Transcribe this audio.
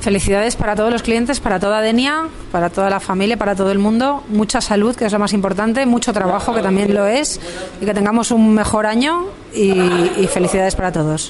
Felicidades para todos los clientes, para toda Denia, para toda la familia, para todo el mundo. Mucha salud, que es lo más importante, mucho trabajo, que también lo es, y que tengamos un mejor año y, felicidades para todos.